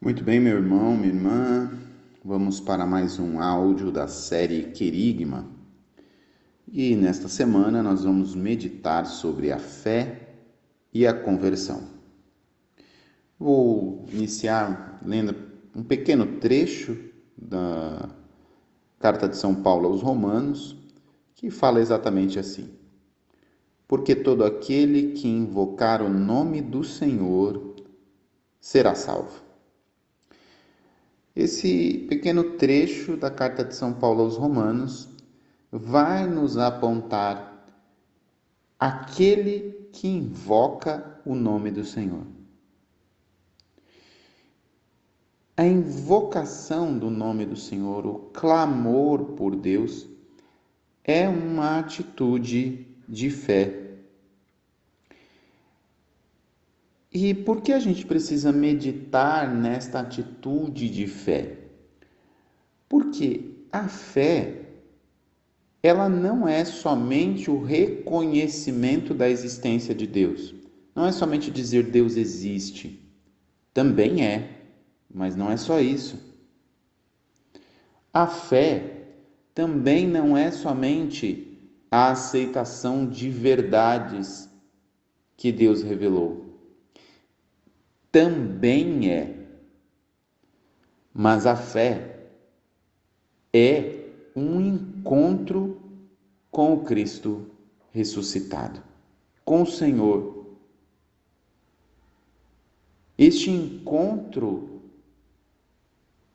Muito bem, meu irmão, minha irmã, vamos para mais um áudio da série Querigma. E nesta semana nós vamos meditar sobre a fé e a conversão. Vou iniciar lendo um pequeno trecho da carta de São Paulo aos Romanos, que fala exatamente assim: Porque todo aquele que invocar o nome do Senhor será salvo. Esse pequeno trecho da carta de São Paulo aos Romanos vai nos apontar aquele que invoca o nome do Senhor. A invocação do nome do Senhor, o clamor por Deus, é uma atitude de fé E por que a gente precisa meditar nesta atitude de fé? Porque a fé ela não é somente o reconhecimento da existência de Deus. Não é somente dizer Deus existe. Também é, mas não é só isso. A fé também não é somente a aceitação de verdades que Deus revelou também é. Mas a fé é um encontro com o Cristo ressuscitado, com o Senhor. Este encontro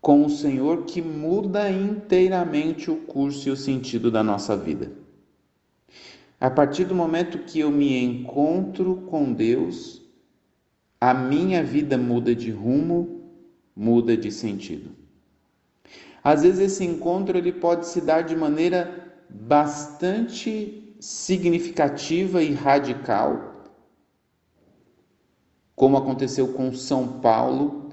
com o Senhor que muda inteiramente o curso e o sentido da nossa vida. A partir do momento que eu me encontro com Deus, a minha vida muda de rumo, muda de sentido. Às vezes esse encontro ele pode se dar de maneira bastante significativa e radical, como aconteceu com São Paulo,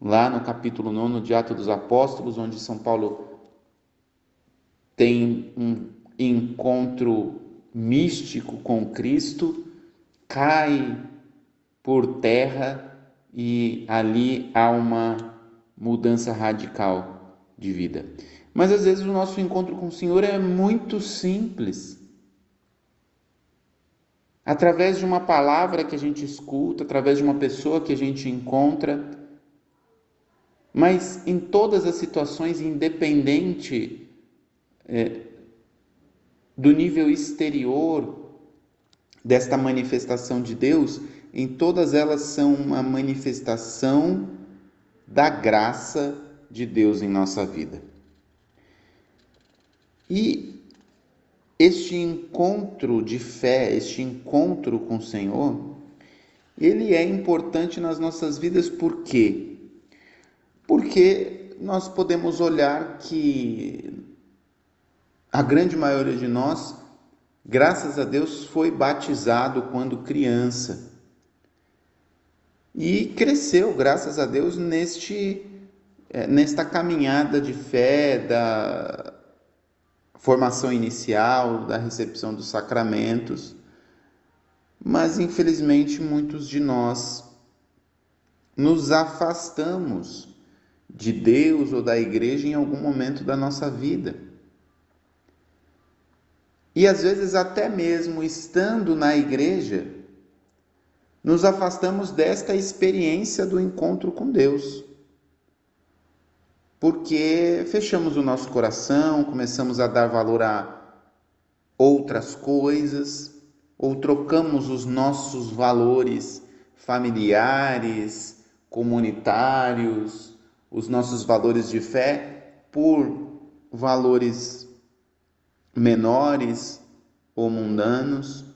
lá no capítulo 9 de Atos dos Apóstolos, onde São Paulo tem um encontro místico com Cristo, cai por terra e ali há uma mudança radical de vida. Mas às vezes o nosso encontro com o Senhor é muito simples. Através de uma palavra que a gente escuta, através de uma pessoa que a gente encontra, mas em todas as situações, independente é, do nível exterior desta manifestação de Deus, em todas elas são uma manifestação da graça de Deus em nossa vida. E este encontro de fé, este encontro com o Senhor, ele é importante nas nossas vidas por quê? Porque nós podemos olhar que a grande maioria de nós, graças a Deus, foi batizado quando criança e cresceu, graças a Deus, neste, eh, nesta caminhada de fé, da formação inicial, da recepção dos sacramentos. Mas, infelizmente, muitos de nós nos afastamos de Deus ou da igreja em algum momento da nossa vida. E às vezes, até mesmo estando na igreja, nos afastamos desta experiência do encontro com Deus. Porque fechamos o nosso coração, começamos a dar valor a outras coisas, ou trocamos os nossos valores familiares, comunitários, os nossos valores de fé por valores menores ou mundanos.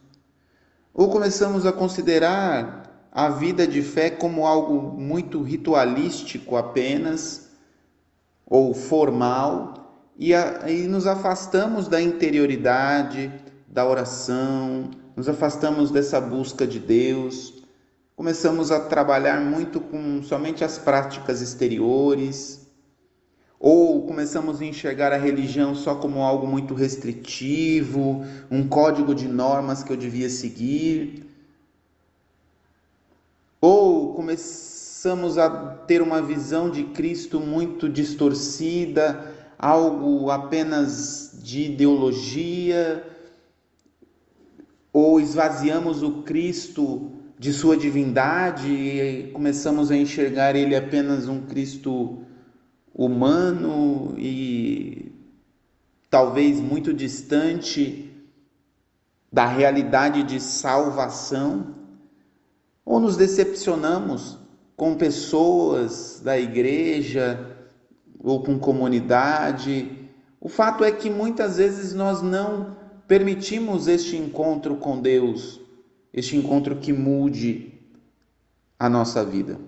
Ou começamos a considerar a vida de fé como algo muito ritualístico apenas, ou formal, e, a, e nos afastamos da interioridade, da oração, nos afastamos dessa busca de Deus, começamos a trabalhar muito com somente as práticas exteriores ou começamos a enxergar a religião só como algo muito restritivo, um código de normas que eu devia seguir. Ou começamos a ter uma visão de Cristo muito distorcida, algo apenas de ideologia, ou esvaziamos o Cristo de sua divindade e começamos a enxergar ele apenas um Cristo humano e talvez muito distante da realidade de salvação, ou nos decepcionamos com pessoas da igreja ou com comunidade. O fato é que muitas vezes nós não permitimos este encontro com Deus, este encontro que mude a nossa vida.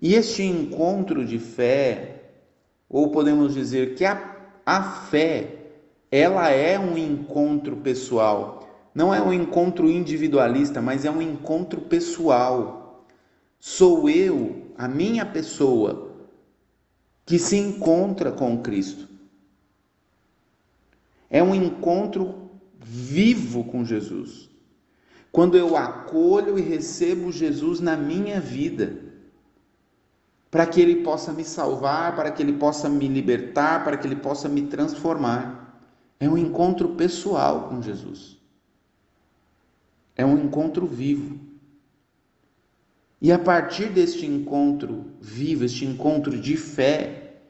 E este encontro de fé, ou podemos dizer que a, a fé, ela é um encontro pessoal. Não é um encontro individualista, mas é um encontro pessoal. Sou eu, a minha pessoa, que se encontra com Cristo. É um encontro vivo com Jesus. Quando eu acolho e recebo Jesus na minha vida para que Ele possa me salvar, para que Ele possa me libertar, para que Ele possa me transformar. É um encontro pessoal com Jesus. É um encontro vivo. E a partir deste encontro vivo, este encontro de fé,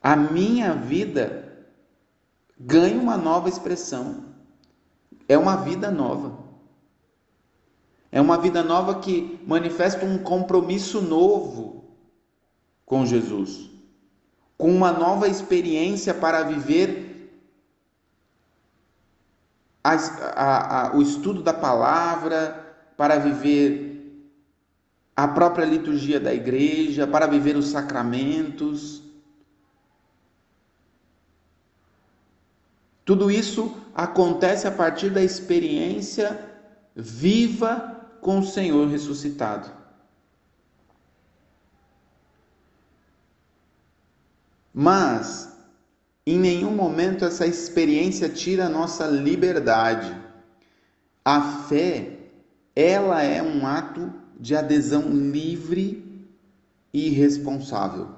a minha vida ganha uma nova expressão. É uma vida nova. É uma vida nova que manifesta um compromisso novo com Jesus, com uma nova experiência para viver a, a, a, o estudo da palavra, para viver a própria liturgia da igreja, para viver os sacramentos. Tudo isso acontece a partir da experiência viva com o Senhor ressuscitado. Mas em nenhum momento essa experiência tira a nossa liberdade. A fé, ela é um ato de adesão livre e responsável.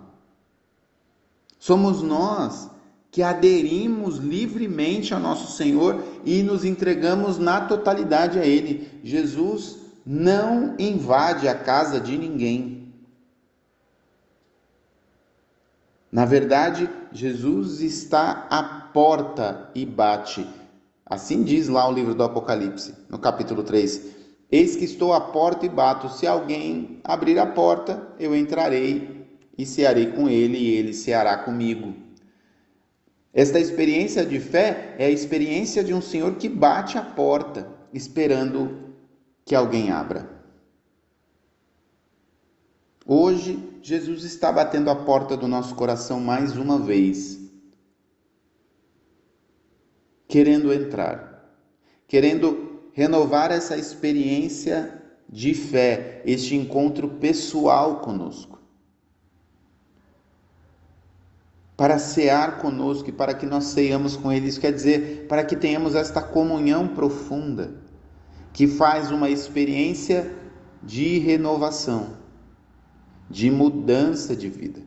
Somos nós que aderimos livremente ao nosso Senhor e nos entregamos na totalidade a Ele. Jesus não invade a casa de ninguém. Na verdade, Jesus está à porta e bate. Assim diz lá o livro do Apocalipse, no capítulo 3. Eis que estou à porta e bato. Se alguém abrir a porta, eu entrarei e cearei com ele, e ele ceará comigo. Esta experiência de fé é a experiência de um Senhor que bate a porta, esperando que alguém abra. Hoje, Jesus está batendo a porta do nosso coração mais uma vez, querendo entrar, querendo renovar essa experiência de fé, este encontro pessoal conosco. Para cear conosco e para que nós ceiamos com Ele, isso quer dizer, para que tenhamos esta comunhão profunda que faz uma experiência de renovação, de mudança de vida.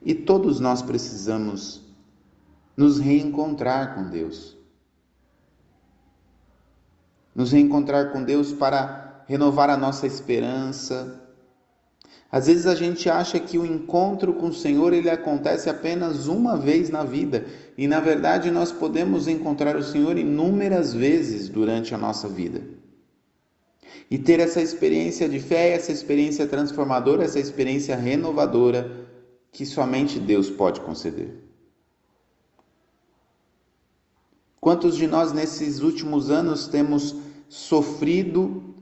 E todos nós precisamos nos reencontrar com Deus. Nos reencontrar com Deus para renovar a nossa esperança. Às vezes a gente acha que o encontro com o Senhor ele acontece apenas uma vez na vida e na verdade, nós podemos encontrar o Senhor inúmeras vezes durante a nossa vida. E ter essa experiência de fé, essa experiência transformadora, essa experiência renovadora que somente Deus pode conceder. Quantos de nós nesses últimos anos temos sofrido?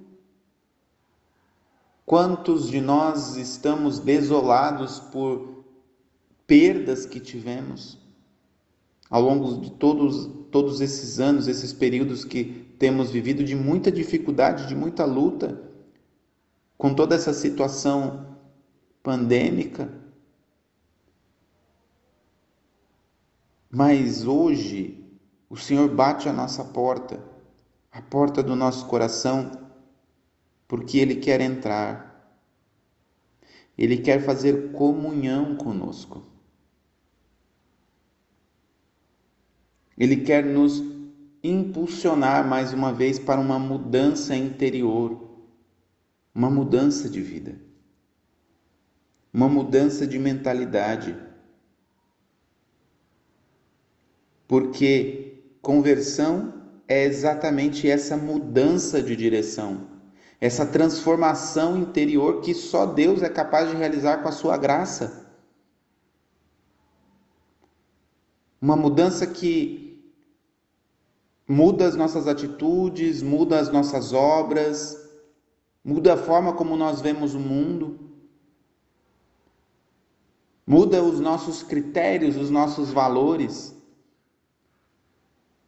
Quantos de nós estamos desolados por perdas que tivemos? ao longo de todos, todos esses anos, esses períodos que temos vivido de muita dificuldade, de muita luta, com toda essa situação pandêmica. Mas hoje o Senhor bate a nossa porta, a porta do nosso coração, porque Ele quer entrar. Ele quer fazer comunhão conosco. Ele quer nos impulsionar mais uma vez para uma mudança interior, uma mudança de vida, uma mudança de mentalidade. Porque conversão é exatamente essa mudança de direção, essa transformação interior que só Deus é capaz de realizar com a sua graça. Uma mudança que muda as nossas atitudes, muda as nossas obras, muda a forma como nós vemos o mundo, muda os nossos critérios, os nossos valores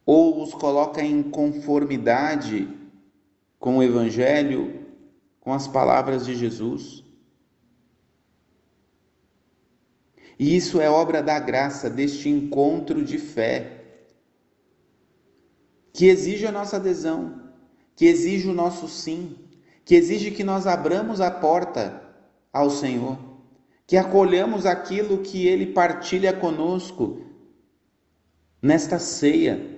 ou os coloca em conformidade com o Evangelho, com as palavras de Jesus. E isso é obra da graça, deste encontro de fé, que exige a nossa adesão, que exige o nosso sim, que exige que nós abramos a porta ao Senhor, que acolhamos aquilo que Ele partilha conosco nesta ceia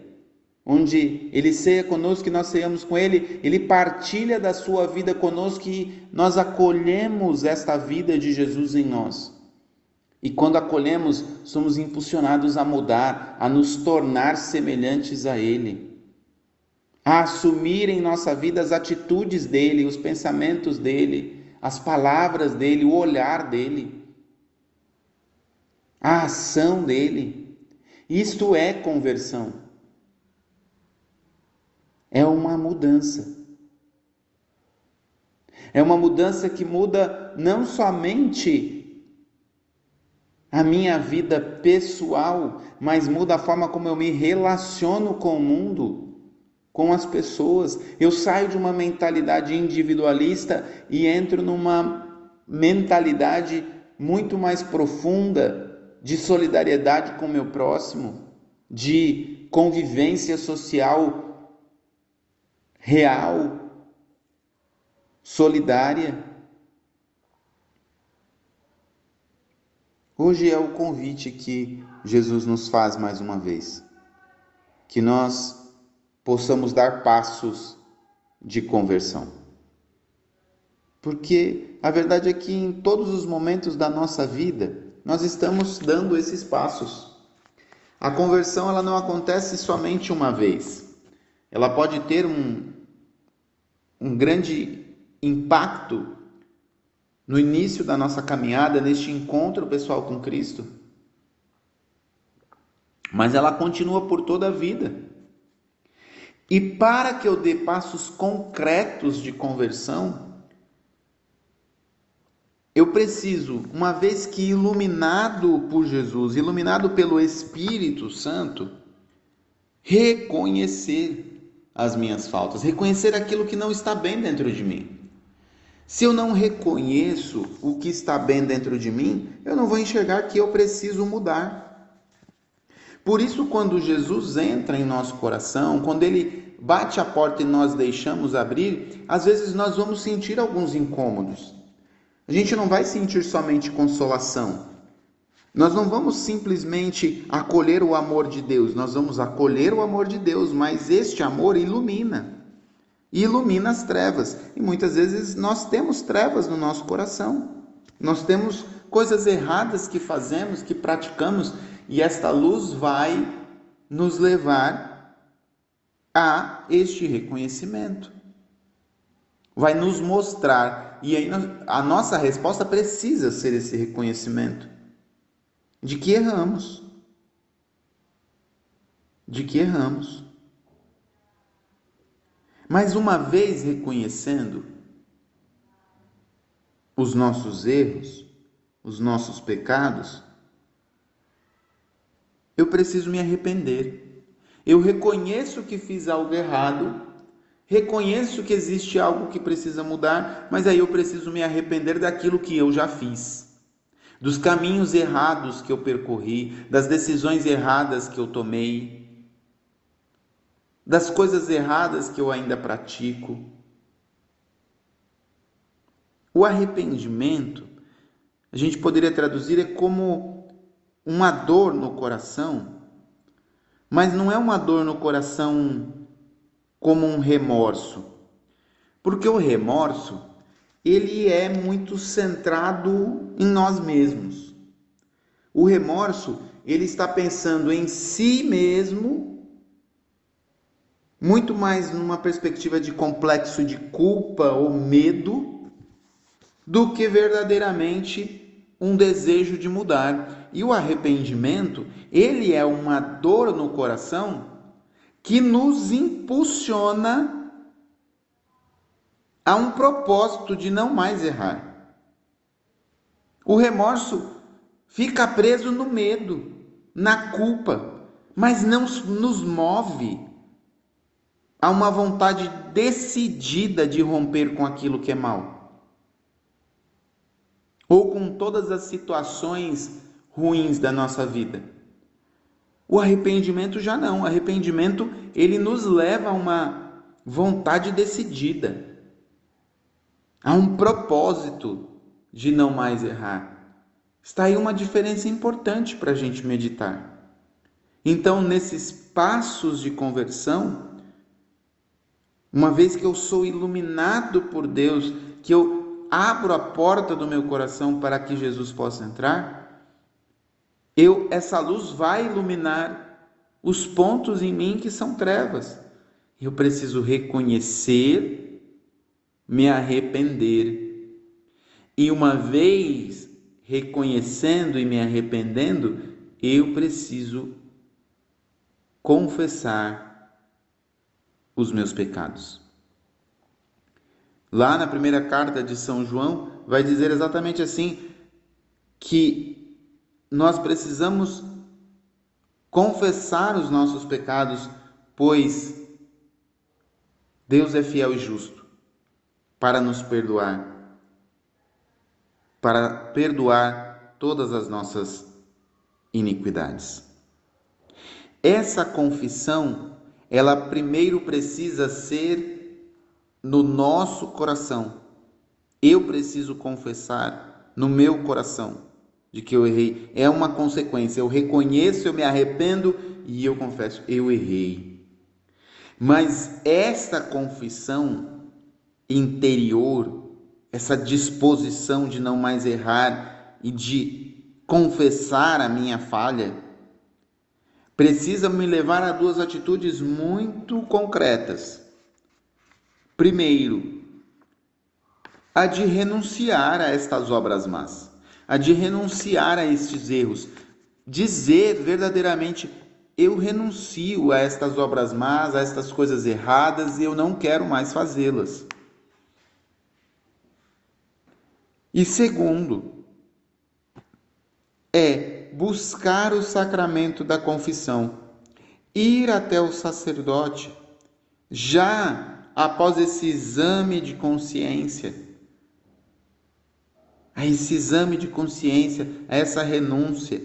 onde ele ceia conosco e nós ceiamos com ele, ele partilha da sua vida conosco e nós acolhemos esta vida de Jesus em nós. E quando acolhemos, somos impulsionados a mudar, a nos tornar semelhantes a ele, a assumir em nossa vida as atitudes dele, os pensamentos dele, as palavras dele, o olhar dele, a ação dele. Isto é conversão é uma mudança. É uma mudança que muda não somente a minha vida pessoal, mas muda a forma como eu me relaciono com o mundo, com as pessoas. Eu saio de uma mentalidade individualista e entro numa mentalidade muito mais profunda de solidariedade com o meu próximo, de convivência social real, solidária. Hoje é o convite que Jesus nos faz mais uma vez, que nós possamos dar passos de conversão. Porque a verdade é que em todos os momentos da nossa vida, nós estamos dando esses passos. A conversão ela não acontece somente uma vez. Ela pode ter um, um grande impacto no início da nossa caminhada, neste encontro pessoal com Cristo. Mas ela continua por toda a vida. E para que eu dê passos concretos de conversão, eu preciso, uma vez que iluminado por Jesus, iluminado pelo Espírito Santo, reconhecer as minhas faltas, reconhecer aquilo que não está bem dentro de mim. Se eu não reconheço o que está bem dentro de mim, eu não vou enxergar que eu preciso mudar. Por isso, quando Jesus entra em nosso coração, quando ele bate a porta e nós deixamos abrir, às vezes nós vamos sentir alguns incômodos. A gente não vai sentir somente consolação, nós não vamos simplesmente acolher o amor de Deus, nós vamos acolher o amor de Deus, mas este amor ilumina. E ilumina as trevas. E muitas vezes nós temos trevas no nosso coração. Nós temos coisas erradas que fazemos, que praticamos, e esta luz vai nos levar a este reconhecimento. Vai nos mostrar, e aí a nossa resposta precisa ser esse reconhecimento de que erramos. De que erramos. Mas uma vez reconhecendo os nossos erros, os nossos pecados, eu preciso me arrepender. Eu reconheço que fiz algo errado, reconheço que existe algo que precisa mudar, mas aí eu preciso me arrepender daquilo que eu já fiz dos caminhos errados que eu percorri, das decisões erradas que eu tomei, das coisas erradas que eu ainda pratico. O arrependimento, a gente poderia traduzir, é como uma dor no coração, mas não é uma dor no coração como um remorso. Porque o remorso, ele é muito centrado em nós mesmos. O remorso, ele está pensando em si mesmo, muito mais numa perspectiva de complexo de culpa ou medo, do que verdadeiramente um desejo de mudar. E o arrependimento, ele é uma dor no coração que nos impulsiona a um propósito de não mais errar. O remorso fica preso no medo, na culpa, mas não nos move a uma vontade decidida de romper com aquilo que é mal. Ou com todas as situações ruins da nossa vida. O arrependimento já não. O arrependimento ele nos leva a uma vontade decidida, a um propósito de não mais errar. Está aí uma diferença importante para a gente meditar. Então, nesses passos de conversão, uma vez que eu sou iluminado por Deus, que eu abro a porta do meu coração para que Jesus possa entrar, eu essa luz vai iluminar os pontos em mim que são trevas. Eu preciso reconhecer, me arrepender. E uma vez reconhecendo e me arrependendo, eu preciso confessar os meus pecados. Lá na primeira carta de São João, vai dizer exatamente assim: que nós precisamos confessar os nossos pecados, pois Deus é fiel e justo para nos perdoar para perdoar todas as nossas iniquidades. Essa confissão, ela primeiro precisa ser no nosso coração. Eu preciso confessar no meu coração de que eu errei. É uma consequência. Eu reconheço, eu me arrependo e eu confesso, eu errei. Mas esta confissão interior essa disposição de não mais errar e de confessar a minha falha, precisa me levar a duas atitudes muito concretas. Primeiro, a de renunciar a estas obras más, a de renunciar a estes erros, dizer verdadeiramente: eu renuncio a estas obras más, a estas coisas erradas e eu não quero mais fazê-las. E segundo, é buscar o sacramento da confissão, ir até o sacerdote, já após esse exame de consciência, a esse exame de consciência, a essa renúncia.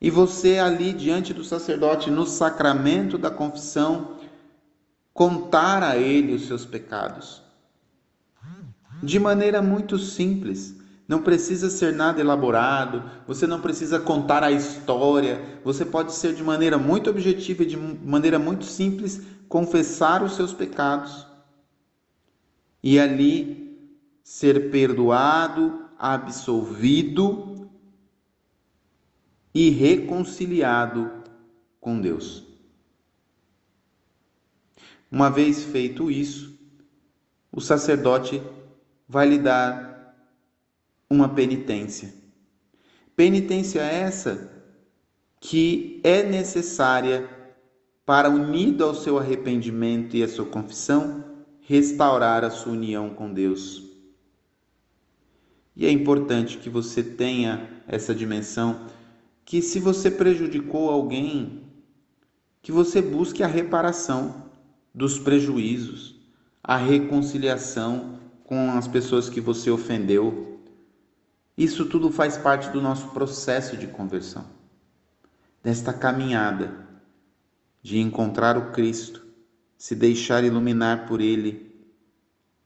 E você ali diante do sacerdote, no sacramento da confissão, contar a ele os seus pecados de maneira muito simples. Não precisa ser nada elaborado, você não precisa contar a história, você pode ser de maneira muito objetiva e de maneira muito simples confessar os seus pecados. E ali ser perdoado, absolvido e reconciliado com Deus. Uma vez feito isso, o sacerdote vai lhe dar uma penitência. Penitência essa que é necessária para, unido ao seu arrependimento e à sua confissão, restaurar a sua união com Deus. E é importante que você tenha essa dimensão que se você prejudicou alguém, que você busque a reparação dos prejuízos, a reconciliação com as pessoas que você ofendeu. Isso tudo faz parte do nosso processo de conversão, desta caminhada de encontrar o Cristo, se deixar iluminar por Ele,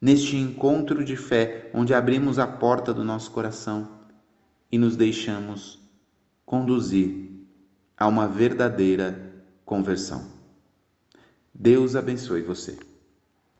neste encontro de fé onde abrimos a porta do nosso coração e nos deixamos conduzir a uma verdadeira conversão. Deus abençoe você.